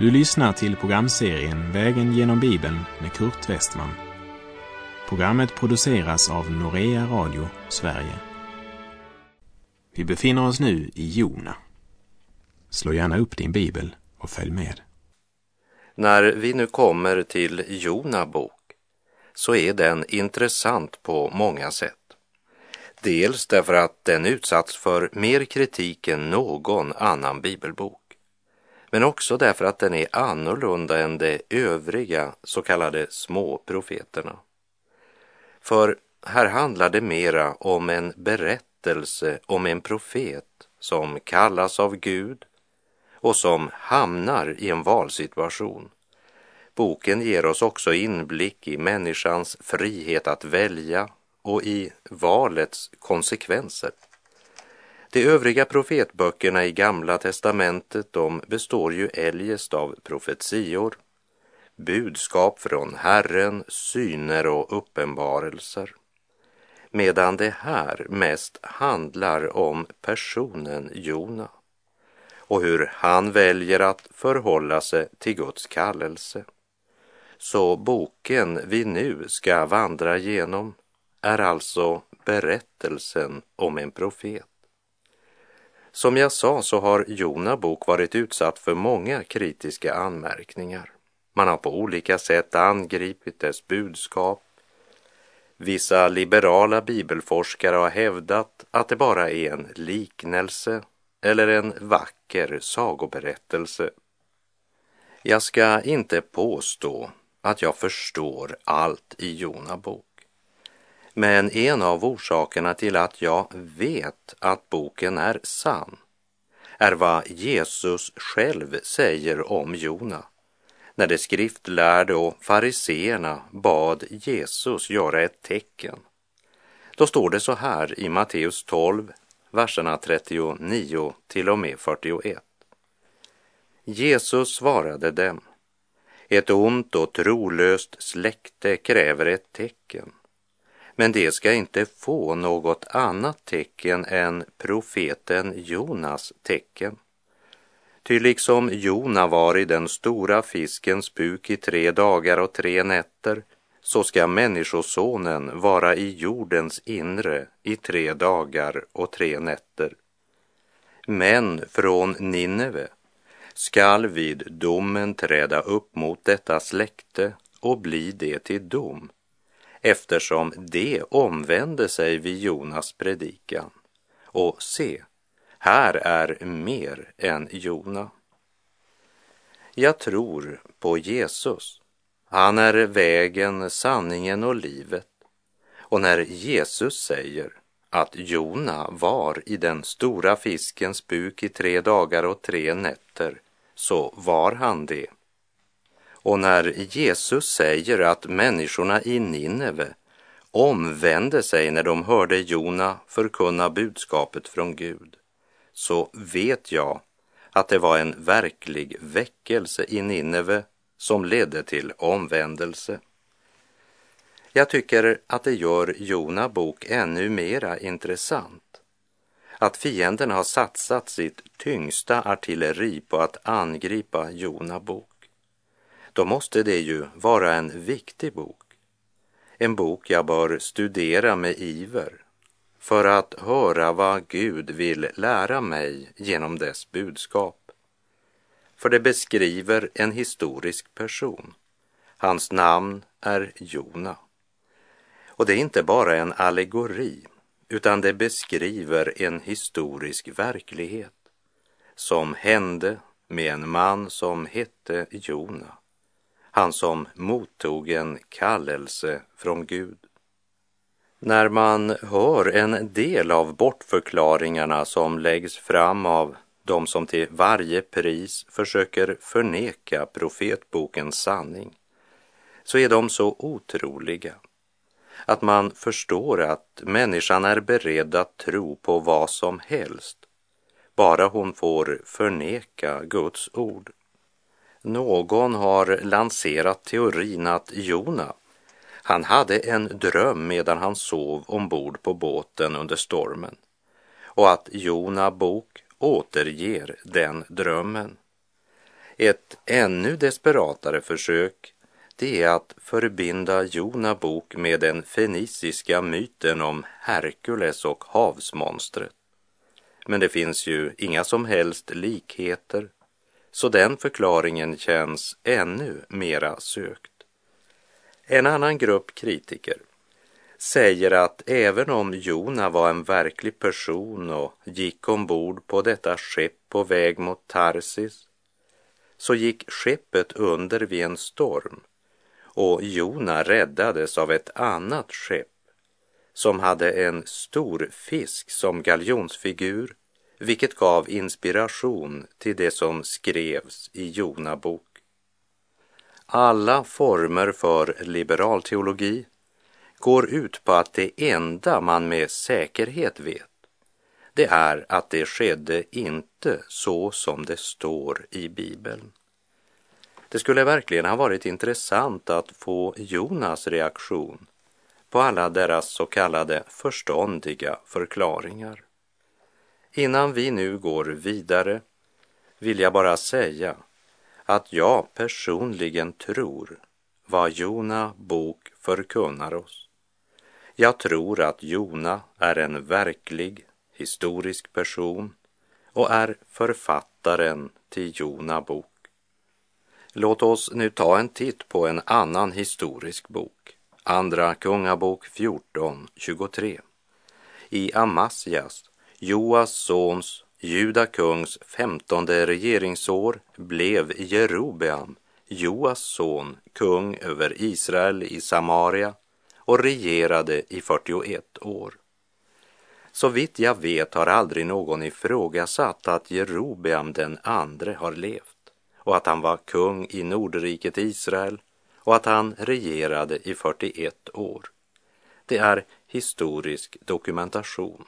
Du lyssnar till programserien Vägen genom Bibeln med Kurt Westman. Programmet produceras av Norea Radio Sverige. Vi befinner oss nu i Jona. Slå gärna upp din bibel och följ med. När vi nu kommer till Jona bok så är den intressant på många sätt. Dels därför att den utsatts för mer kritik än någon annan bibelbok men också därför att den är annorlunda än de övriga så kallade småprofeterna. För här handlar det mera om en berättelse om en profet som kallas av Gud och som hamnar i en valsituation. Boken ger oss också inblick i människans frihet att välja och i valets konsekvenser. De övriga profetböckerna i Gamla testamentet de består ju eljest av profetior, budskap från Herren, syner och uppenbarelser. Medan det här mest handlar om personen Jona och hur han väljer att förhålla sig till Guds kallelse. Så boken vi nu ska vandra genom är alltså berättelsen om en profet. Som jag sa så har Jona bok varit utsatt för många kritiska anmärkningar. Man har på olika sätt angripit dess budskap. Vissa liberala bibelforskare har hävdat att det bara är en liknelse eller en vacker sagoberättelse. Jag ska inte påstå att jag förstår allt i Jona bok. Men en av orsakerna till att jag vet att boken är sann är vad Jesus själv säger om Jona när de skriftlärde och fariseerna bad Jesus göra ett tecken. Då står det så här i Matteus 12, verserna 39 till och med 41. Jesus svarade dem, ett ont och trolöst släkte kräver ett tecken men det ska inte få något annat tecken än profeten Jonas tecken. Ty liksom Jona var i den stora fiskens buk i tre dagar och tre nätter, så ska Människosonen vara i jordens inre i tre dagar och tre nätter. Men från Nineve skall vid domen träda upp mot detta släkte och bli det till dom eftersom det omvände sig vid Jonas predikan. Och se, här är mer än Jona. Jag tror på Jesus. Han är vägen, sanningen och livet. Och när Jesus säger att Jona var i den stora fiskens buk i tre dagar och tre nätter, så var han det. Och när Jesus säger att människorna i Nineve omvände sig när de hörde Jona förkunna budskapet från Gud, så vet jag att det var en verklig väckelse i Nineve som ledde till omvändelse. Jag tycker att det gör Jona bok ännu mera intressant. Att fienden har satsat sitt tyngsta artilleri på att angripa Jona bok då måste det ju vara en viktig bok. En bok jag bör studera med iver för att höra vad Gud vill lära mig genom dess budskap. För det beskriver en historisk person. Hans namn är Jona. Och det är inte bara en allegori, utan det beskriver en historisk verklighet som hände med en man som hette Jona han som mottog en kallelse från Gud. När man hör en del av bortförklaringarna som läggs fram av de som till varje pris försöker förneka profetbokens sanning, så är de så otroliga att man förstår att människan är beredd att tro på vad som helst, bara hon får förneka Guds ord. Någon har lanserat teorin att Jona, han hade en dröm medan han sov ombord på båten under stormen och att Jona bok återger den drömmen. Ett ännu desperatare försök det är att förbinda Jona bok med den feniciska myten om Herkules och havsmonstret. Men det finns ju inga som helst likheter, så den förklaringen känns ännu mera sökt. En annan grupp kritiker säger att även om Jona var en verklig person och gick ombord på detta skepp på väg mot Tarsis så gick skeppet under vid en storm och Jona räddades av ett annat skepp som hade en stor fisk som galjonsfigur, vilket gav inspiration till det som skrevs i Jona bok. Alla former för liberal teologi går ut på att det enda man med säkerhet vet det är att det skedde inte så som det står i Bibeln. Det skulle verkligen ha varit intressant att få Jonas reaktion på alla deras så kallade förståndiga förklaringar. Innan vi nu går vidare vill jag bara säga att jag personligen tror vad Jona bok förkunnar oss. Jag tror att Jona är en verklig historisk person och är författaren till Jona bok. Låt oss nu ta en titt på en annan historisk bok, Andra Kungabok 14.23. I Amasias, Joas sons, Juda kungs femtonde regeringsår blev Jerobeam, Joas son, kung över Israel i Samaria och regerade i 41 år. Så vitt jag vet har aldrig någon ifrågasatt att Jerobeam den andre har levt och att han var kung i Nordriket Israel och att han regerade i 41 år. Det är historisk dokumentation.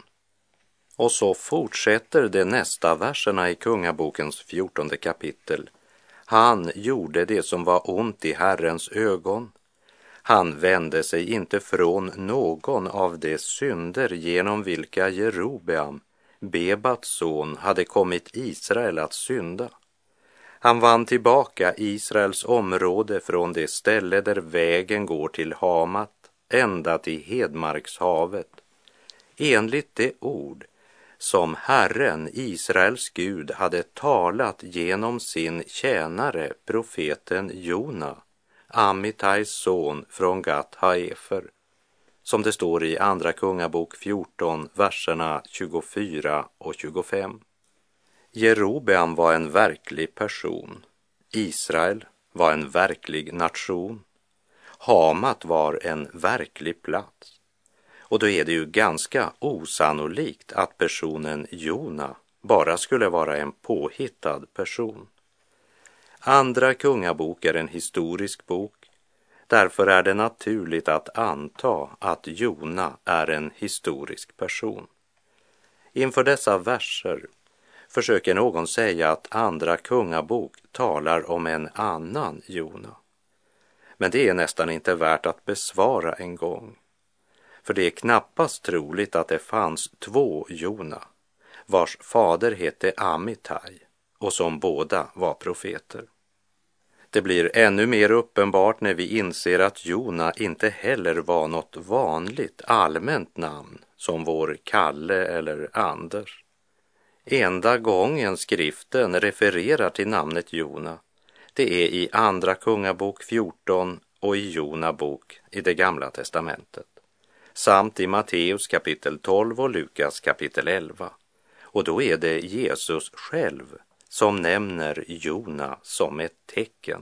Och så fortsätter de nästa verserna i Kungabokens fjortonde kapitel. Han gjorde det som var ont i Herrens ögon. Han vände sig inte från någon av de synder genom vilka Jerobeam, Bebats son, hade kommit Israel att synda. Han vann tillbaka Israels område från det ställe där vägen går till Hamat ända till Hedmarkshavet enligt det ord som Herren, Israels Gud, hade talat genom sin tjänare, profeten Jona, Amittais son från Gat Haefer, som det står i Andra Kungabok 14, verserna 24 och 25. Jerobeam var en verklig person. Israel var en verklig nation. Hamat var en verklig plats. Och då är det ju ganska osannolikt att personen Jona bara skulle vara en påhittad person. Andra kungabok är en historisk bok. Därför är det naturligt att anta att Jona är en historisk person. Inför dessa verser försöker någon säga att Andra kungabok talar om en annan Jona. Men det är nästan inte värt att besvara en gång. För det är knappast troligt att det fanns två Jona, vars fader hette Amitai och som båda var profeter. Det blir ännu mer uppenbart när vi inser att Jona inte heller var något vanligt allmänt namn som vår Kalle eller Anders. Enda gången skriften refererar till namnet Jona, det är i Andra Kungabok 14 och i Jona bok i det gamla testamentet, samt i Matteus kapitel 12 och Lukas kapitel 11. Och då är det Jesus själv som nämner Jona som ett tecken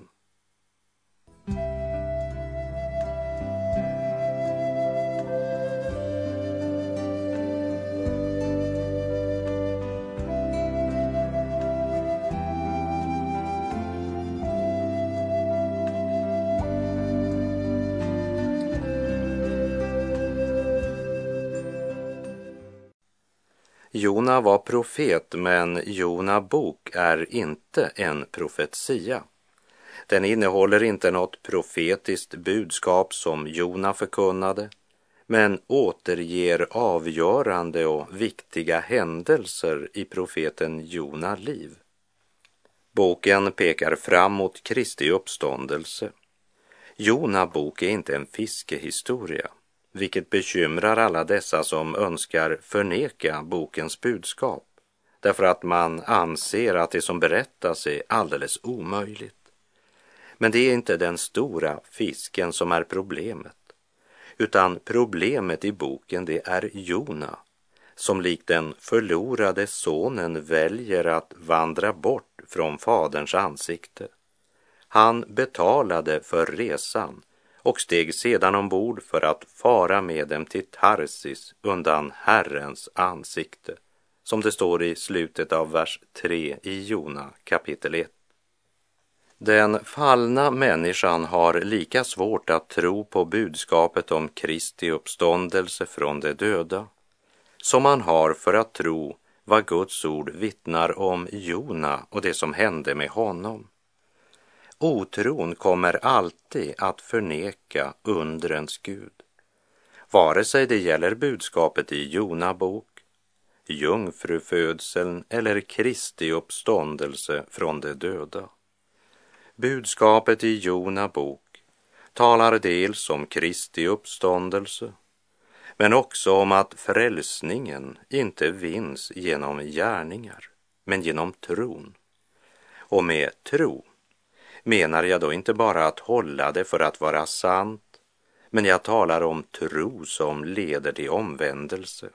Jona var profet, men Jona bok är inte en profetia. Den innehåller inte något profetiskt budskap som Jona förkunnade, men återger avgörande och viktiga händelser i profeten Jona liv. Boken pekar fram mot Kristi uppståndelse. Jona bok är inte en fiskehistoria, vilket bekymrar alla dessa som önskar förneka bokens budskap, därför att man anser att det som berättas är alldeles omöjligt. Men det är inte den stora fisken som är problemet, utan problemet i boken det är Jona som likt den förlorade sonen väljer att vandra bort från faderns ansikte. Han betalade för resan och steg sedan ombord för att fara med dem till Tarsis undan Herrens ansikte, som det står i slutet av vers 3 i Jona kapitel 1. Den fallna människan har lika svårt att tro på budskapet om Kristi uppståndelse från de döda som man har för att tro vad Guds ord vittnar om Jona och det som hände med honom. Otron kommer alltid att förneka undrens Gud, vare sig det gäller budskapet i Jona bok, jungfrufödseln eller Kristi uppståndelse från de döda. Budskapet i Jona bok talar dels om Kristi uppståndelse men också om att frälsningen inte vinns genom gärningar, men genom tron. Och med tro menar jag då inte bara att hålla det för att vara sant, men jag talar om tro som leder till omvändelse.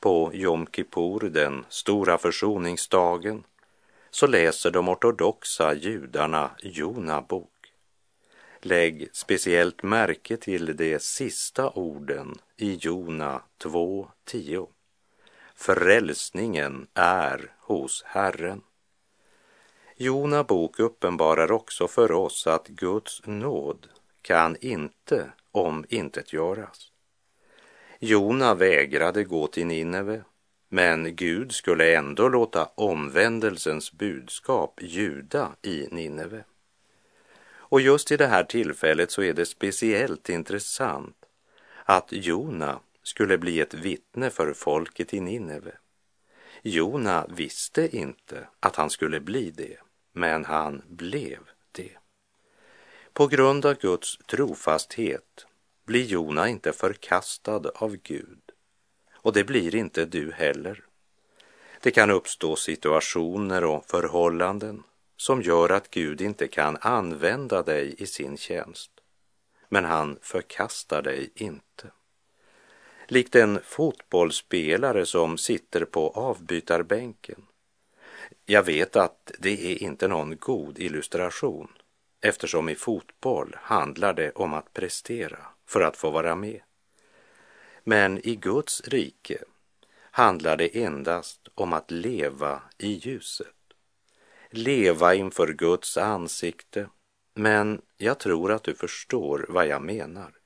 På Jom Kippur, den stora försoningsdagen, så läser de ortodoxa judarna Jona bok. Lägg speciellt märke till de sista orden i Jona 2.10. Frälsningen är hos Herren. Jona bok uppenbarar också för oss att Guds nåd kan inte om intet göras. Jona vägrade gå till Nineve, men Gud skulle ändå låta omvändelsens budskap ljuda i Nineve. Och just i det här tillfället så är det speciellt intressant att Jona skulle bli ett vittne för folket i Nineve. Jona visste inte att han skulle bli det, men han blev det. På grund av Guds trofasthet blir Jona inte förkastad av Gud och det blir inte du heller. Det kan uppstå situationer och förhållanden som gör att Gud inte kan använda dig i sin tjänst. Men han förkastar dig inte. Likt en fotbollsspelare som sitter på avbytarbänken. Jag vet att det är inte någon god illustration eftersom i fotboll handlar det om att prestera för att få vara med. Men i Guds rike handlar det endast om att leva i ljuset leva inför Guds ansikte. Men jag tror att du förstår vad jag menar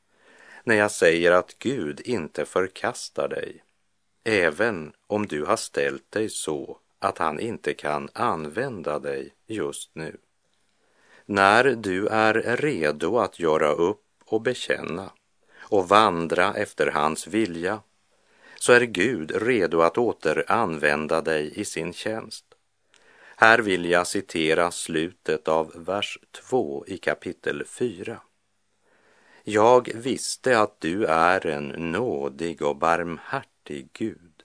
när jag säger att Gud inte förkastar dig, även om du har ställt dig så att han inte kan använda dig just nu. När du är redo att göra upp och bekänna och vandra efter hans vilja så är Gud redo att återanvända dig i sin tjänst. Här vill jag citera slutet av vers 2 i kapitel 4. Jag visste att du är en nådig och barmhärtig Gud,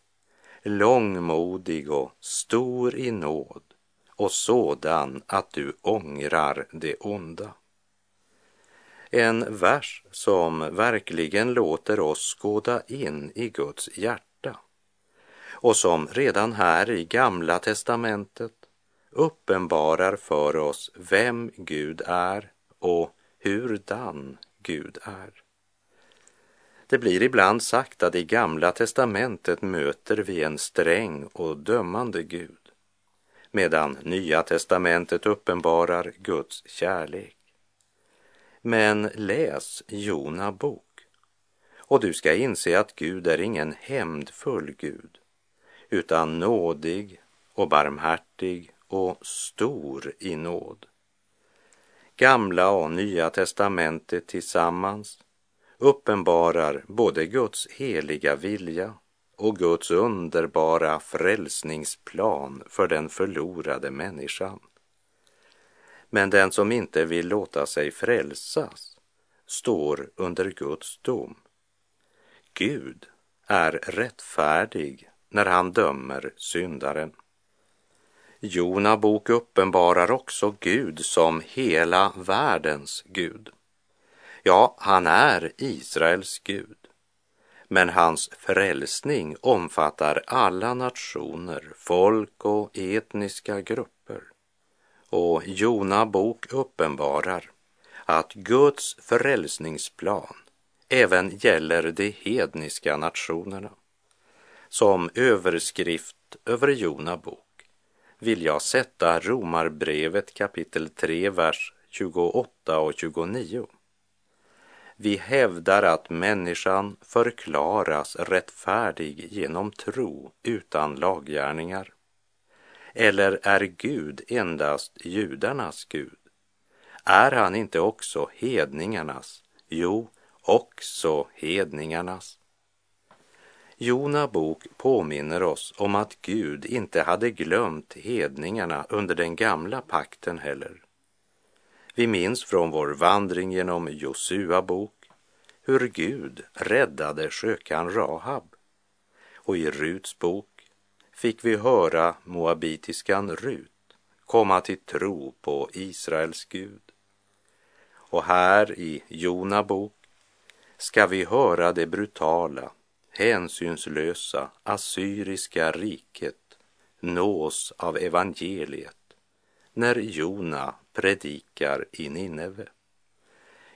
långmodig och stor i nåd och sådan att du ångrar det onda. En vers som verkligen låter oss skåda in i Guds hjärta och som redan här i Gamla testamentet uppenbarar för oss vem Gud är och hurdan Gud är. Det blir ibland sagt att i Gamla testamentet möter vi en sträng och dömande Gud, medan Nya testamentet uppenbarar Guds kärlek. Men läs Jona bok och du ska inse att Gud är ingen hämndfull Gud, utan nådig och barmhärtig och stor i nåd. Gamla och Nya testamentet tillsammans uppenbarar både Guds heliga vilja och Guds underbara frälsningsplan för den förlorade människan. Men den som inte vill låta sig frälsas står under Guds dom. Gud är rättfärdig när han dömer syndaren. Jona bok uppenbarar också Gud som hela världens Gud. Ja, han är Israels Gud. Men hans frälsning omfattar alla nationer, folk och etniska grupper. Och Jona bok uppenbarar att Guds frälsningsplan även gäller de hedniska nationerna. Som överskrift över Jona bok vill jag sätta Romarbrevet kapitel 3, vers 28 och 29. Vi hävdar att människan förklaras rättfärdig genom tro utan laggärningar. Eller är Gud endast judarnas Gud? Är han inte också hedningarnas? Jo, också hedningarnas. Jona bok påminner oss om att Gud inte hade glömt hedningarna under den gamla pakten heller. Vi minns från vår vandring genom Josua bok hur Gud räddade skökan Rahab. Och i Ruts bok fick vi höra moabitiskan Rut komma till tro på Israels Gud. Och här i Jona bok ska vi höra det brutala, hänsynslösa assyriska riket nås av evangeliet när Jona predikar i Nineve.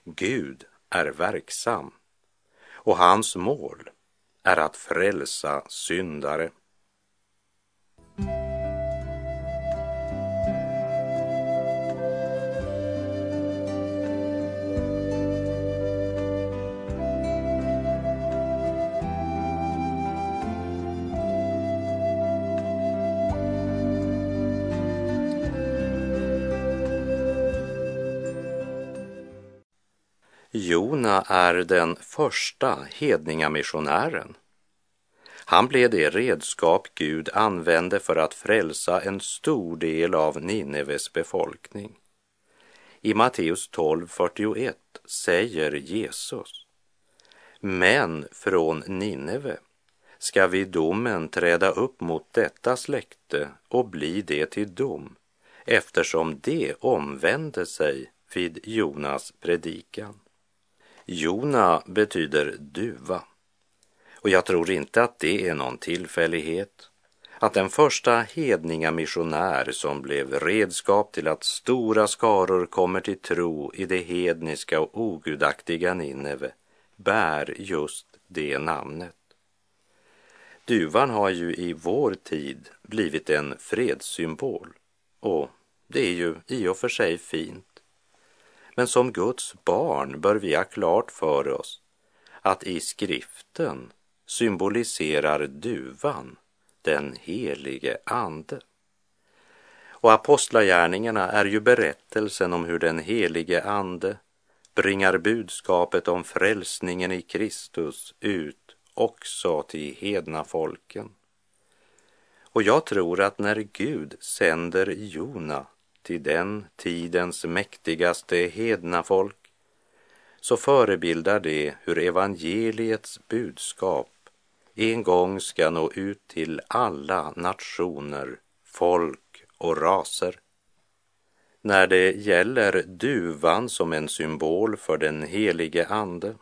Gud är verksam och hans mål är att frälsa syndare. Jona är den första hedningamissionären. Han blev det redskap Gud använde för att frälsa en stor del av Nineves befolkning. I Matteus 12.41 säger Jesus Men från Nineve ska vid domen träda upp mot detta släkte och bli det till dom eftersom det omvände sig vid Jonas predikan. Jona betyder duva. Och jag tror inte att det är någon tillfällighet att den första hedninga missionär som blev redskap till att stora skaror kommer till tro i det hedniska och ogudaktiga Nineve bär just det namnet. Duvan har ju i vår tid blivit en fredssymbol och det är ju i och för sig fint. Men som Guds barn bör vi ha klart för oss att i skriften symboliserar duvan den helige ande. Och apostlagärningarna är ju berättelsen om hur den helige ande bringar budskapet om frälsningen i Kristus ut också till hedna folken. Och jag tror att när Gud sänder Jona till den tidens mäktigaste hedna folk så förebildar det hur evangeliets budskap en gång ska nå ut till alla nationer, folk och raser. När det gäller duvan som en symbol för den helige Ande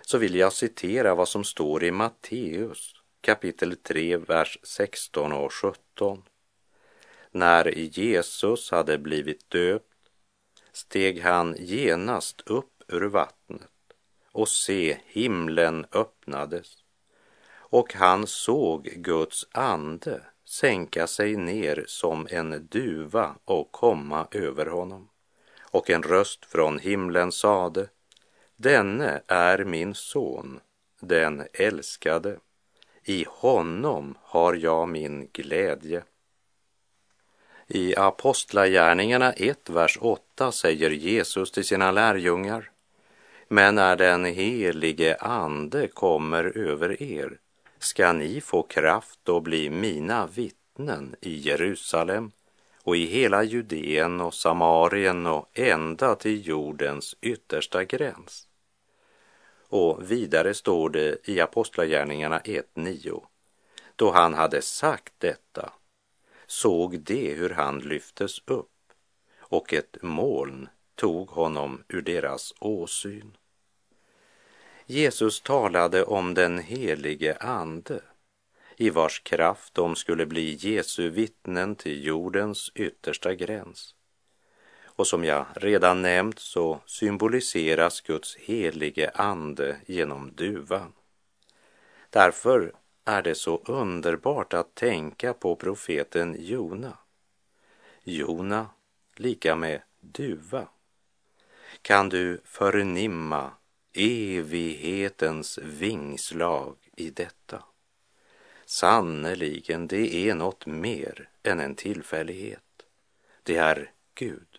så vill jag citera vad som står i Matteus kapitel 3, vers 16 och 17. När Jesus hade blivit döpt steg han genast upp ur vattnet och se, himlen öppnades och han såg Guds ande sänka sig ner som en duva och komma över honom. Och en röst från himlen sade, denne är min son, den älskade. I honom har jag min glädje. I Apostlagärningarna 1, vers 8 säger Jesus till sina lärjungar. Men när den helige ande kommer över er ska ni få kraft och bli mina vittnen i Jerusalem och i hela Judeen och Samarien och ända till jordens yttersta gräns. Och vidare står det i Apostlagärningarna 1.9. Då han hade sagt detta såg de hur han lyftes upp och ett moln tog honom ur deras åsyn. Jesus talade om den helige Ande i vars kraft de skulle bli Jesu vittnen till jordens yttersta gräns. Och som jag redan nämnt så symboliseras Guds helige ande genom duvan. Därför är det så underbart att tänka på profeten Jona. Jona lika med duva. Kan du förnimma evighetens vingslag i detta? Sannerligen, det är något mer än en tillfällighet. Det är Gud.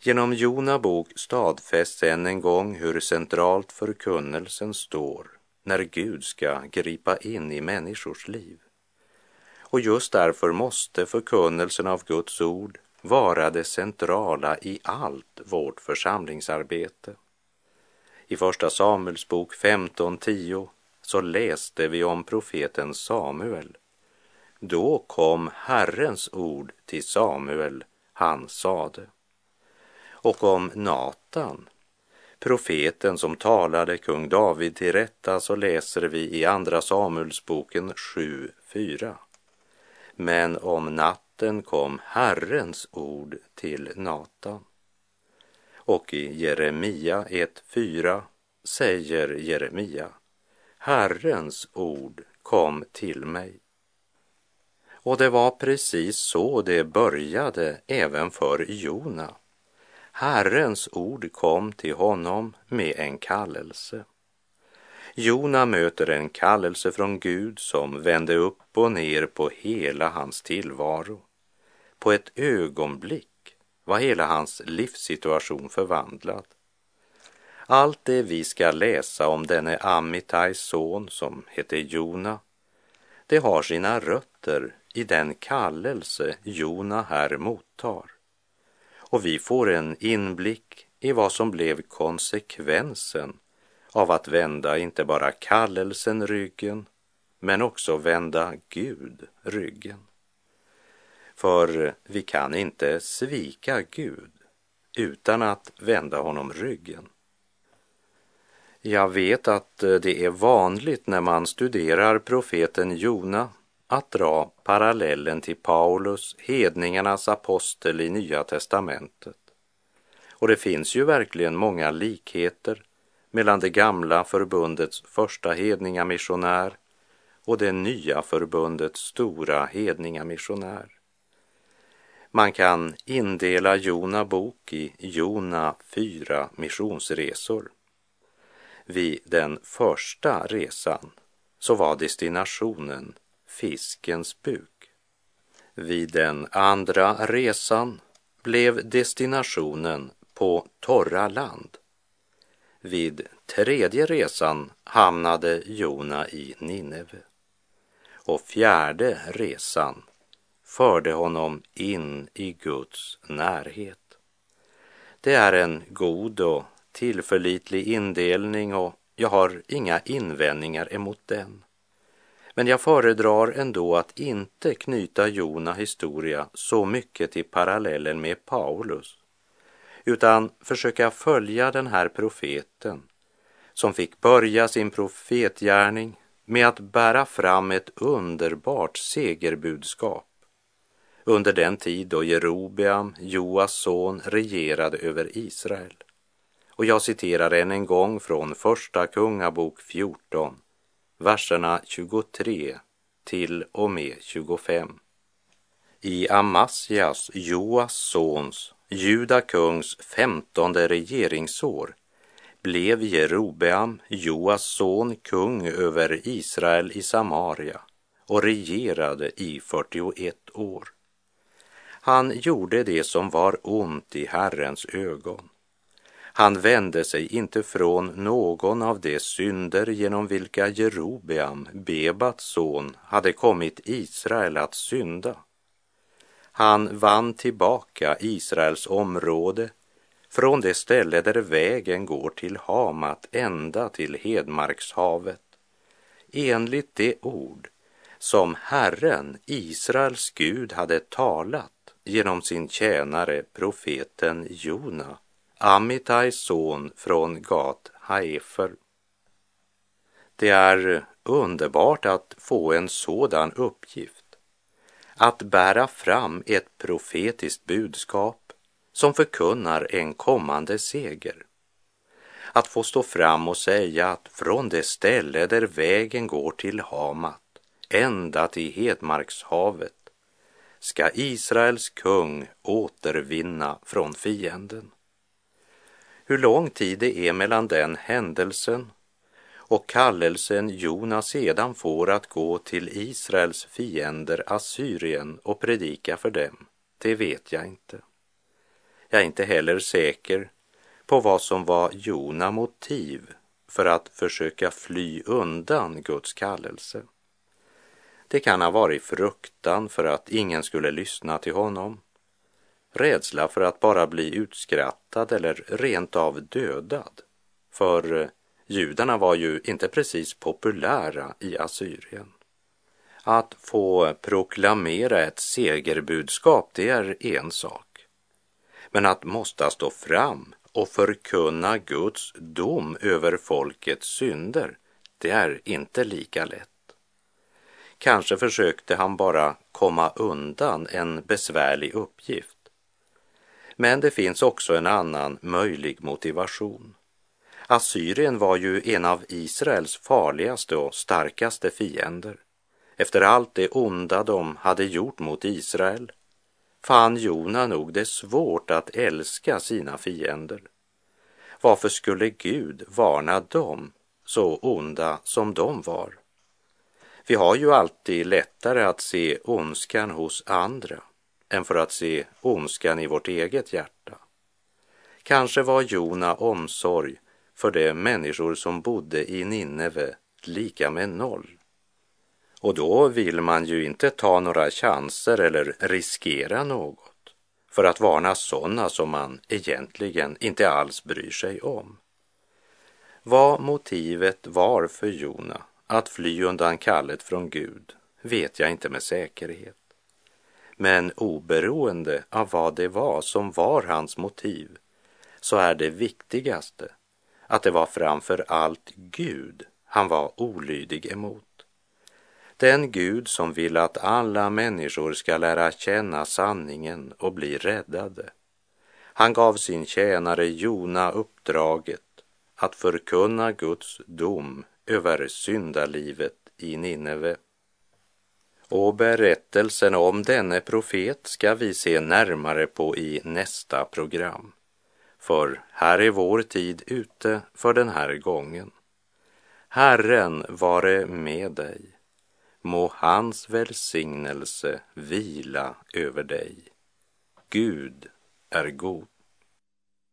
Genom Jona bok stadfästs än en gång hur centralt förkunnelsen står när Gud ska gripa in i människors liv. Och just därför måste förkunnelsen av Guds ord vara det centrala i allt vårt församlingsarbete. I Första Samuels bok 15.10 så läste vi om profeten Samuel. Då kom Herrens ord till Samuel, han sade. Och om Natan, profeten som talade kung David till rätta, så läser vi i Andra Samuelsboken 7.4. Men om natten kom Herrens ord till Natan. Och i Jeremia 1.4 säger Jeremia Herrens ord kom till mig. Och det var precis så det började även för Jona. Herrens ord kom till honom med en kallelse. Jona möter en kallelse från Gud som vände upp och ner på hela hans tillvaro. På ett ögonblick var hela hans livssituation förvandlad. Allt det vi ska läsa om denne Amittais son som heter Jona, det har sina rötter i den kallelse Jona här mottar. Och vi får en inblick i vad som blev konsekvensen av att vända inte bara kallelsen ryggen, men också vända Gud ryggen. För vi kan inte svika Gud utan att vända honom ryggen. Jag vet att det är vanligt när man studerar profeten Jona att dra parallellen till Paulus, hedningarnas apostel i Nya testamentet. Och det finns ju verkligen många likheter mellan det gamla förbundets första hedningamissionär och det nya förbundets stora hedningamissionär. Man kan indela Jona bok i Jona fyra missionsresor. Vid den första resan så var destinationen fiskens buk. Vid den andra resan blev destinationen på torra land. Vid tredje resan hamnade Jona i Nineve. Och fjärde resan förde honom in i Guds närhet. Det är en god och tillförlitlig indelning och jag har inga invändningar emot den. Men jag föredrar ändå att inte knyta Jona historia så mycket till parallellen med Paulus, utan försöka följa den här profeten som fick börja sin profetgärning med att bära fram ett underbart segerbudskap under den tid då Jerobeam, Joas son, regerade över Israel. Och jag citerar än en gång från Första Kungabok 14, verserna 23 till och med 25. I Amasjas, Joas sons, Judakungs femtonde regeringsår blev Jerobeam, Joas son, kung över Israel i Samaria och regerade i 41 år. Han gjorde det som var ont i Herrens ögon han vände sig inte från någon av de synder genom vilka Jerobeam, Bebats son, hade kommit Israel att synda. Han vann tillbaka Israels område från det ställe där vägen går till Hamat ända till Hedmarkshavet enligt det ord som Herren, Israels Gud, hade talat genom sin tjänare profeten Jona, Amitais son från Gat Haefer. Det är underbart att få en sådan uppgift, att bära fram ett profetiskt budskap som förkunnar en kommande seger. Att få stå fram och säga att från det ställe där vägen går till Hamat ända till Hedmarkshavet ska Israels kung återvinna från fienden. Hur lång tid det är mellan den händelsen och kallelsen Jona sedan får att gå till Israels fiender Assyrien och predika för dem, det vet jag inte. Jag är inte heller säker på vad som var Jona motiv för att försöka fly undan Guds kallelse. Det kan ha varit fruktan för att ingen skulle lyssna till honom, rädsla för att bara bli utskrattad eller rent av dödad. För eh, judarna var ju inte precis populära i Assyrien. Att få proklamera ett segerbudskap, det är en sak. Men att måste stå fram och förkunna Guds dom över folkets synder, det är inte lika lätt. Kanske försökte han bara komma undan en besvärlig uppgift. Men det finns också en annan möjlig motivation. Assyrien var ju en av Israels farligaste och starkaste fiender. Efter allt det onda de hade gjort mot Israel fann Jona nog det svårt att älska sina fiender. Varför skulle Gud varna dem, så onda som de var? Vi har ju alltid lättare att se ondskan hos andra än för att se ondskan i vårt eget hjärta. Kanske var Jona omsorg för de människor som bodde i Nineve lika med noll. Och då vill man ju inte ta några chanser eller riskera något för att varna sådana som man egentligen inte alls bryr sig om. Vad motivet var för Jona att fly undan kallet från Gud vet jag inte med säkerhet. Men oberoende av vad det var som var hans motiv så är det viktigaste att det var framför allt Gud han var olydig emot. Den Gud som vill att alla människor ska lära känna sanningen och bli räddade. Han gav sin tjänare Jona uppdraget att förkunna Guds dom över syndalivet i Nineve. Och berättelsen om denne profet ska vi se närmare på i nästa program. För här är vår tid ute för den här gången. Herren vare med dig. Må hans välsignelse vila över dig. Gud är god.